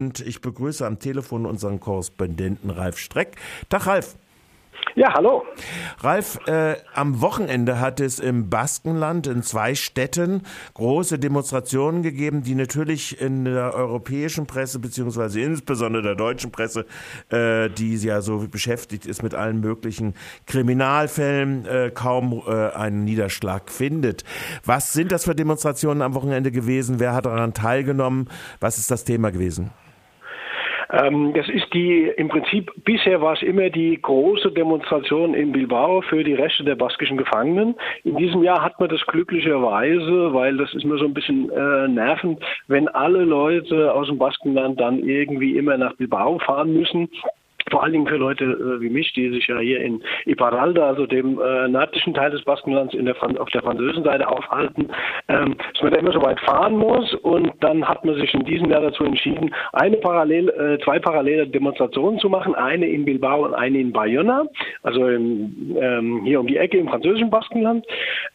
Und ich begrüße am Telefon unseren Korrespondenten Ralf Streck. Tag, Ralf. Ja, hallo. Ralf, äh, am Wochenende hat es im Baskenland in zwei Städten große Demonstrationen gegeben, die natürlich in der europäischen Presse, beziehungsweise insbesondere der deutschen Presse, äh, die ja so beschäftigt ist mit allen möglichen Kriminalfällen, äh, kaum äh, einen Niederschlag findet. Was sind das für Demonstrationen am Wochenende gewesen? Wer hat daran teilgenommen? Was ist das Thema gewesen? Ähm, das ist die, im Prinzip, bisher war es immer die große Demonstration in Bilbao für die Rechte der baskischen Gefangenen. In diesem Jahr hat man das glücklicherweise, weil das ist mir so ein bisschen äh, nervend, wenn alle Leute aus dem Baskenland dann irgendwie immer nach Bilbao fahren müssen vor allen Dingen für Leute äh, wie mich, die sich ja hier in Iparalda, also dem äh, nördlichen Teil des Baskenlands in der, auf der französischen Seite aufhalten, ähm, dass man da immer so weit fahren muss und dann hat man sich in diesem Jahr dazu entschieden, eine parallel, äh, zwei parallele Demonstrationen zu machen, eine in Bilbao und eine in Bayona, also in, ähm, hier um die Ecke im französischen Baskenland.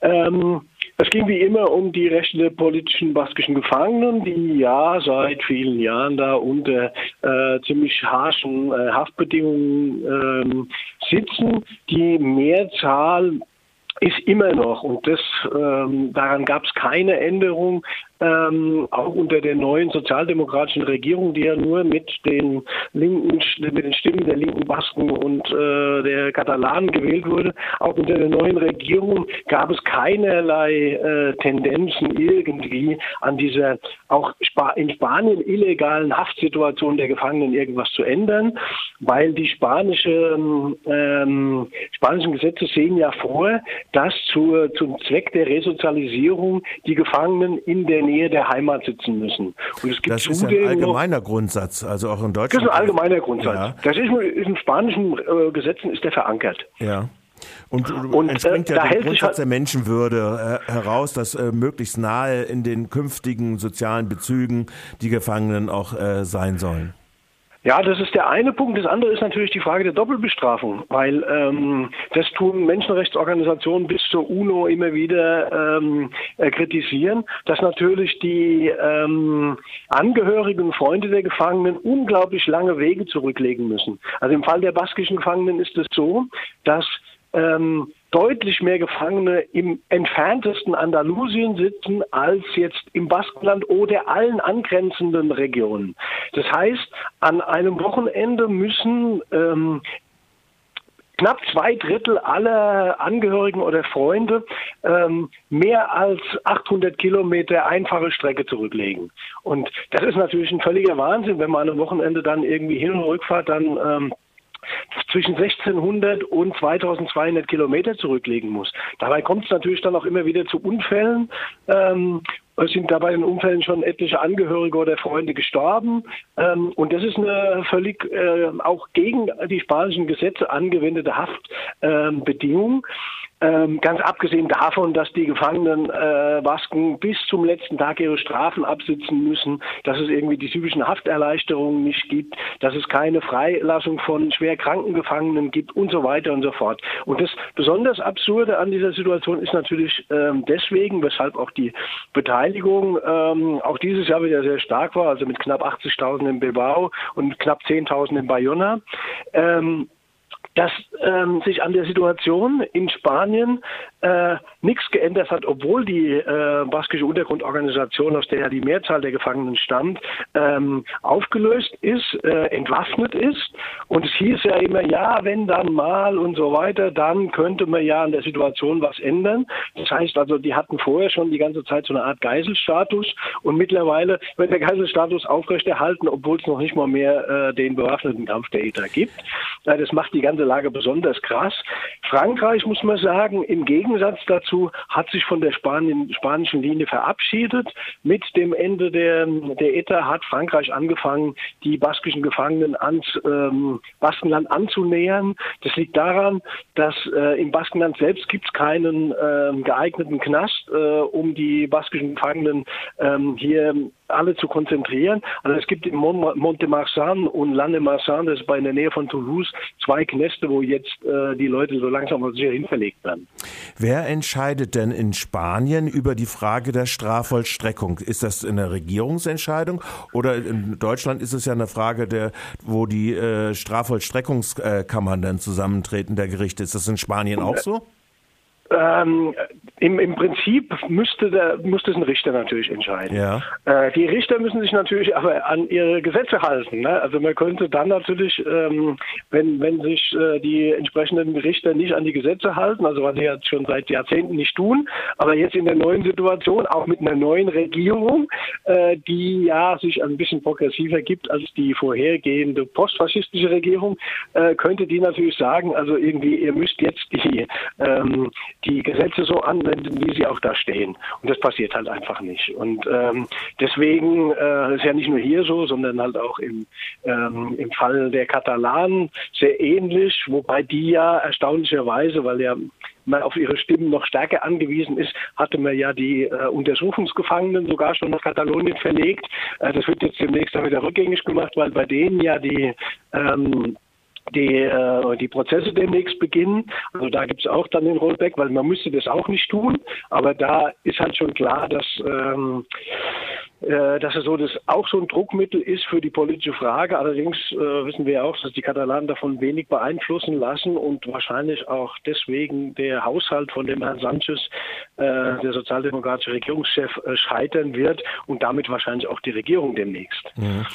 Ähm, es ging wie immer um die Rechte der politischen baskischen Gefangenen, die ja seit vielen Jahren da unter äh, ziemlich harschen äh, Haftbedingungen ähm, sitzen. Die Mehrzahl ist immer noch, und das, ähm, daran gab es keine Änderung, ähm, auch unter der neuen sozialdemokratischen Regierung, die ja nur mit den linken, mit den Stimmen der linken Basken und äh, der Katalanen gewählt wurde, auch unter der neuen Regierung gab es keinerlei äh, Tendenzen irgendwie an dieser auch in Spanien illegalen Haftsituation der Gefangenen irgendwas zu ändern, weil die spanische, ähm, spanischen Gesetze sehen ja vor, dass zur, zum Zweck der Resozialisierung die Gefangenen in der Nähe der Heimat sitzen müssen. Und es gibt das ist ein allgemeiner noch, Grundsatz, also auch in Deutschland. Das ist ein allgemeiner Grundsatz. Ja. Das ist in spanischen äh, Gesetzen ist der verankert. Ja. Und, und entspringt äh, ja der Grundsatz halt der Menschenwürde äh, heraus, dass äh, möglichst nahe in den künftigen sozialen Bezügen die Gefangenen auch äh, sein sollen. Ja, das ist der eine Punkt. Das andere ist natürlich die Frage der Doppelbestrafung, weil ähm, das tun Menschenrechtsorganisationen bis zur UNO immer wieder ähm, äh, kritisieren, dass natürlich die ähm, Angehörigen, Freunde der Gefangenen unglaublich lange Wege zurücklegen müssen. Also im Fall der baskischen Gefangenen ist es so, dass ähm, deutlich mehr Gefangene im entferntesten Andalusien sitzen als jetzt im Baskenland oder allen angrenzenden Regionen. Das heißt, an einem Wochenende müssen ähm, knapp zwei Drittel aller Angehörigen oder Freunde ähm, mehr als 800 Kilometer einfache Strecke zurücklegen. Und das ist natürlich ein völliger Wahnsinn, wenn man an einem Wochenende dann irgendwie hin und rückfahrt, dann ähm, zwischen 1600 und 2200 Kilometer zurücklegen muss. Dabei kommt es natürlich dann auch immer wieder zu Unfällen. Ähm, es sind dabei in Unfällen schon etliche Angehörige oder Freunde gestorben. Ähm, und das ist eine völlig äh, auch gegen die spanischen Gesetze angewendete Haftbedingung. Ähm, ähm, ganz abgesehen davon, dass die Gefangenen äh, Basken bis zum letzten Tag ihre Strafen absitzen müssen, dass es irgendwie die typischen Hafterleichterungen nicht gibt, dass es keine Freilassung von schwer kranken Gefangenen gibt und so weiter und so fort. Und das besonders Absurde an dieser Situation ist natürlich ähm, deswegen, weshalb auch die Beteiligung ähm, auch dieses Jahr wieder sehr stark war, also mit knapp 80.000 in Bilbao und knapp 10.000 in Bayona. Ähm, dass ähm, sich an der Situation in Spanien äh, nichts geändert hat, obwohl die äh, baskische Untergrundorganisation, aus der ja die Mehrzahl der Gefangenen stammt, ähm, aufgelöst ist, äh, entwaffnet ist. Und es hieß ja immer, ja, wenn dann mal und so weiter, dann könnte man ja an der Situation was ändern. Das heißt also, die hatten vorher schon die ganze Zeit so eine Art Geiselstatus und mittlerweile wird der Geiselstatus aufrechterhalten, obwohl es noch nicht mal mehr äh, den bewaffneten Kampf der ETA gibt. Äh, das macht die ganze Lage besonders krass. Frankreich, muss man sagen, im Gegensatz dazu hat sich von der Spanien, spanischen Linie verabschiedet. Mit dem Ende der, der ETA hat Frankreich angefangen, die baskischen Gefangenen ans ähm, Baskenland anzunähern. Das liegt daran, dass äh, im Baskenland selbst gibt es keinen äh, geeigneten Knast, äh, um die baskischen Gefangenen ähm, hier alle zu konzentrieren. Also es gibt in Montemarsan und Lannemarsan, das ist bei der Nähe von Toulouse, zwei Kneste, wo jetzt äh, die Leute so langsam aber sicher hinverlegt werden. Wer entscheidet denn in Spanien über die Frage der Strafvollstreckung? Ist das eine Regierungsentscheidung oder in Deutschland ist es ja eine Frage, der, wo die äh, Strafvollstreckungskammern dann zusammentreten, der Gerichte? Ist das in Spanien auch so? Ähm, im, Im Prinzip müsste, der, müsste es ein Richter natürlich entscheiden. Ja. Äh, die Richter müssen sich natürlich aber an ihre Gesetze halten. Ne? Also man könnte dann natürlich, ähm, wenn, wenn sich äh, die entsprechenden Richter nicht an die Gesetze halten, also was sie jetzt schon seit Jahrzehnten nicht tun, aber jetzt in der neuen Situation, auch mit einer neuen Regierung, äh, die ja sich ein bisschen progressiver gibt als die vorhergehende postfaschistische Regierung, äh, könnte die natürlich sagen, also irgendwie, ihr müsst jetzt die, ähm, die Gesetze so anwenden, wie sie auch da stehen. Und das passiert halt einfach nicht. Und ähm, deswegen äh, ist ja nicht nur hier so, sondern halt auch im, ähm, im Fall der Katalanen sehr ähnlich, wobei die ja erstaunlicherweise, weil ja man auf ihre Stimmen noch stärker angewiesen ist, hatte man ja die äh, Untersuchungsgefangenen sogar schon nach Katalonien verlegt. Äh, das wird jetzt demnächst dann wieder rückgängig gemacht, weil bei denen ja die ähm, die, äh, die Prozesse demnächst beginnen. Also da gibt es auch dann den Rollback, weil man müsste das auch nicht tun. Aber da ist halt schon klar, dass ähm, äh, dass es so das auch so ein Druckmittel ist für die politische Frage. Allerdings äh, wissen wir auch, dass die Katalanen davon wenig beeinflussen lassen und wahrscheinlich auch deswegen der Haushalt von dem Herrn Sanchez, äh, der sozialdemokratische Regierungschef, äh, scheitern wird und damit wahrscheinlich auch die Regierung demnächst. Mhm.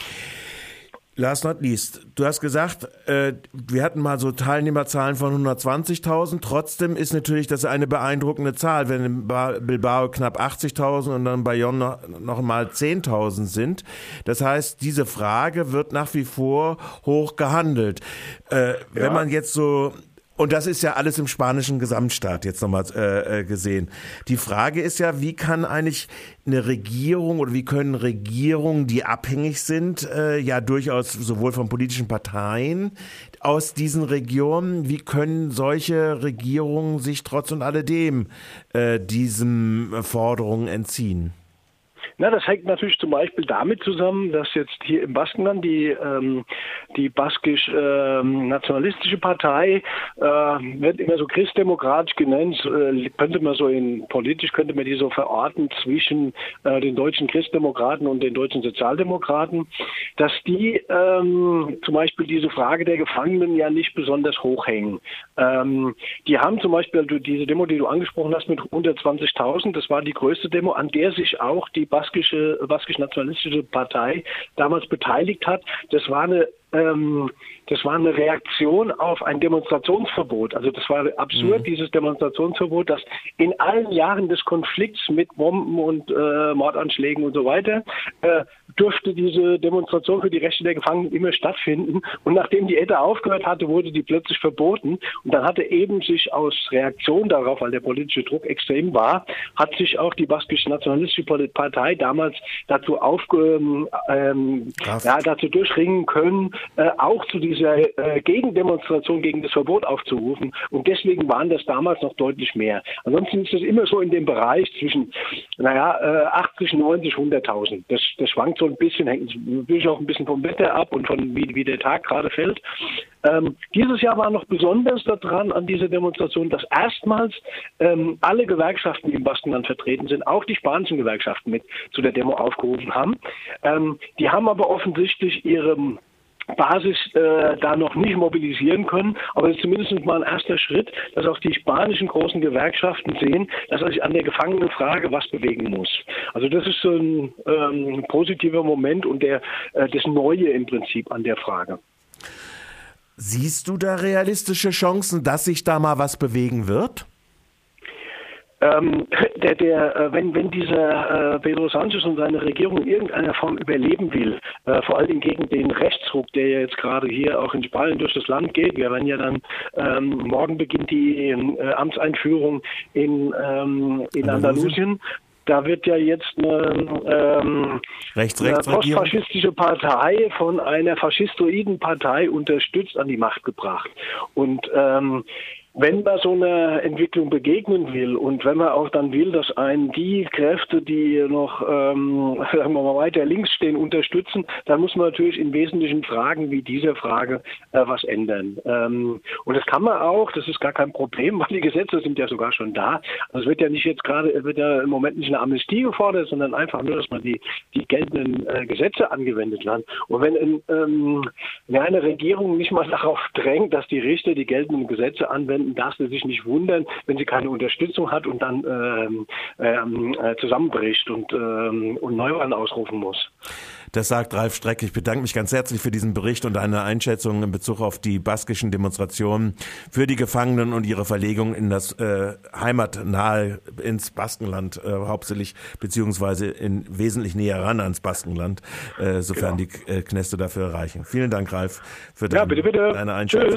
Last not least, du hast gesagt, äh, wir hatten mal so Teilnehmerzahlen von 120.000. Trotzdem ist natürlich das eine beeindruckende Zahl, wenn in Bilbao knapp 80.000 und dann Bayonne noch, noch mal 10.000 sind. Das heißt, diese Frage wird nach wie vor hoch gehandelt. Äh, ja. Wenn man jetzt so und das ist ja alles im spanischen Gesamtstaat jetzt nochmal äh, äh, gesehen. Die Frage ist ja, wie kann eigentlich eine Regierung oder wie können Regierungen, die abhängig sind, äh, ja durchaus sowohl von politischen Parteien aus diesen Regionen, wie können solche Regierungen sich trotz und alledem äh, diesen Forderungen entziehen? Na, das hängt natürlich zum Beispiel damit zusammen, dass jetzt hier im Baskenland die, ähm, die baskisch-nationalistische ähm, Partei äh, wird immer so christdemokratisch genannt, äh, könnte man so in politisch könnte man die so verorten zwischen äh, den deutschen Christdemokraten und den deutschen Sozialdemokraten, dass die ähm, zum Beispiel diese Frage der Gefangenen ja nicht besonders hoch hängen. Ähm, die haben zum Beispiel diese Demo, die du angesprochen hast, mit 120.000, das war die größte Demo, an der sich auch die Bas baskische, baskisch-nationalistische Partei damals beteiligt hat. Das war eine ähm, das war eine Reaktion auf ein Demonstrationsverbot. Also das war absurd, mhm. dieses Demonstrationsverbot, das in allen Jahren des Konflikts mit Bomben und äh, Mordanschlägen und so weiter äh, durfte diese Demonstration für die Rechte der Gefangenen immer stattfinden. Und nachdem die ETA aufgehört hatte, wurde die plötzlich verboten. Und dann hatte eben sich aus Reaktion darauf, weil der politische Druck extrem war, hat sich auch die baskische nationalistische Partei damals dazu aufge, ähm, ja, dazu durchringen können, äh, auch zu dieser äh, Gegendemonstration gegen das Verbot aufzurufen. Und deswegen waren das damals noch deutlich mehr. Ansonsten ist es immer so in dem Bereich zwischen, naja, äh, 80, 90, 100.000. Das, das schwankt so ein bisschen, hängt natürlich auch ein bisschen vom Wetter ab und von wie, wie der Tag gerade fällt. Ähm, dieses Jahr war noch besonders daran an dieser Demonstration, dass erstmals ähm, alle Gewerkschaften, die im Baskenland vertreten sind, auch die spanischen Gewerkschaften mit zu der Demo aufgerufen haben. Ähm, die haben aber offensichtlich ihre Basis äh, da noch nicht mobilisieren können. Aber es ist zumindest mal ein erster Schritt, dass auch die spanischen großen Gewerkschaften sehen, dass er sich an der Gefangenenfrage was bewegen muss. Also das ist so ein ähm, positiver Moment und der, äh, das Neue im Prinzip an der Frage. Siehst du da realistische Chancen, dass sich da mal was bewegen wird? Ähm, der, der, äh, wenn, wenn dieser äh, Pedro Sanchez und seine Regierung in irgendeiner Form überleben will, äh, vor allem gegen den Rechtsruck, der ja jetzt gerade hier auch in Spanien durch das Land geht, wir werden ja dann ähm, morgen beginnt die äh, Amtseinführung in, ähm, in Andalusien. Da wird ja jetzt eine, ähm, eine postfaschistische Partei von einer faschistoiden Partei unterstützt an die Macht gebracht. Und ähm, wenn man so einer Entwicklung begegnen will und wenn man auch dann will, dass einen die Kräfte, die noch, ähm, sagen wir mal, weiter links stehen, unterstützen, dann muss man natürlich in wesentlichen Fragen wie dieser Frage äh, was ändern. Ähm, und das kann man auch, das ist gar kein Problem, weil die Gesetze sind ja sogar schon da. Also es wird ja nicht jetzt gerade, wird ja im Moment nicht eine Amnestie gefordert, sondern einfach nur, dass man die, die geltenden äh, Gesetze angewendet hat. Und wenn ähm, eine Regierung nicht mal darauf drängt, dass die Richter die geltenden Gesetze anwenden, darf sie sich nicht wundern, wenn sie keine Unterstützung hat und dann ähm, ähm, äh, zusammenbricht und, ähm, und Neuwahlen ausrufen muss. Das sagt Ralf Streck. Ich bedanke mich ganz herzlich für diesen Bericht und eine Einschätzung in Bezug auf die baskischen Demonstrationen für die Gefangenen und ihre Verlegung in das äh, heimatnahe ins Baskenland äh, hauptsächlich beziehungsweise in wesentlich näher ran ans Baskenland, äh, sofern genau. die äh, Knäste dafür reichen. Vielen Dank, Ralf, für dein, ja, bitte, bitte. deine Einschätzung. Tschüss.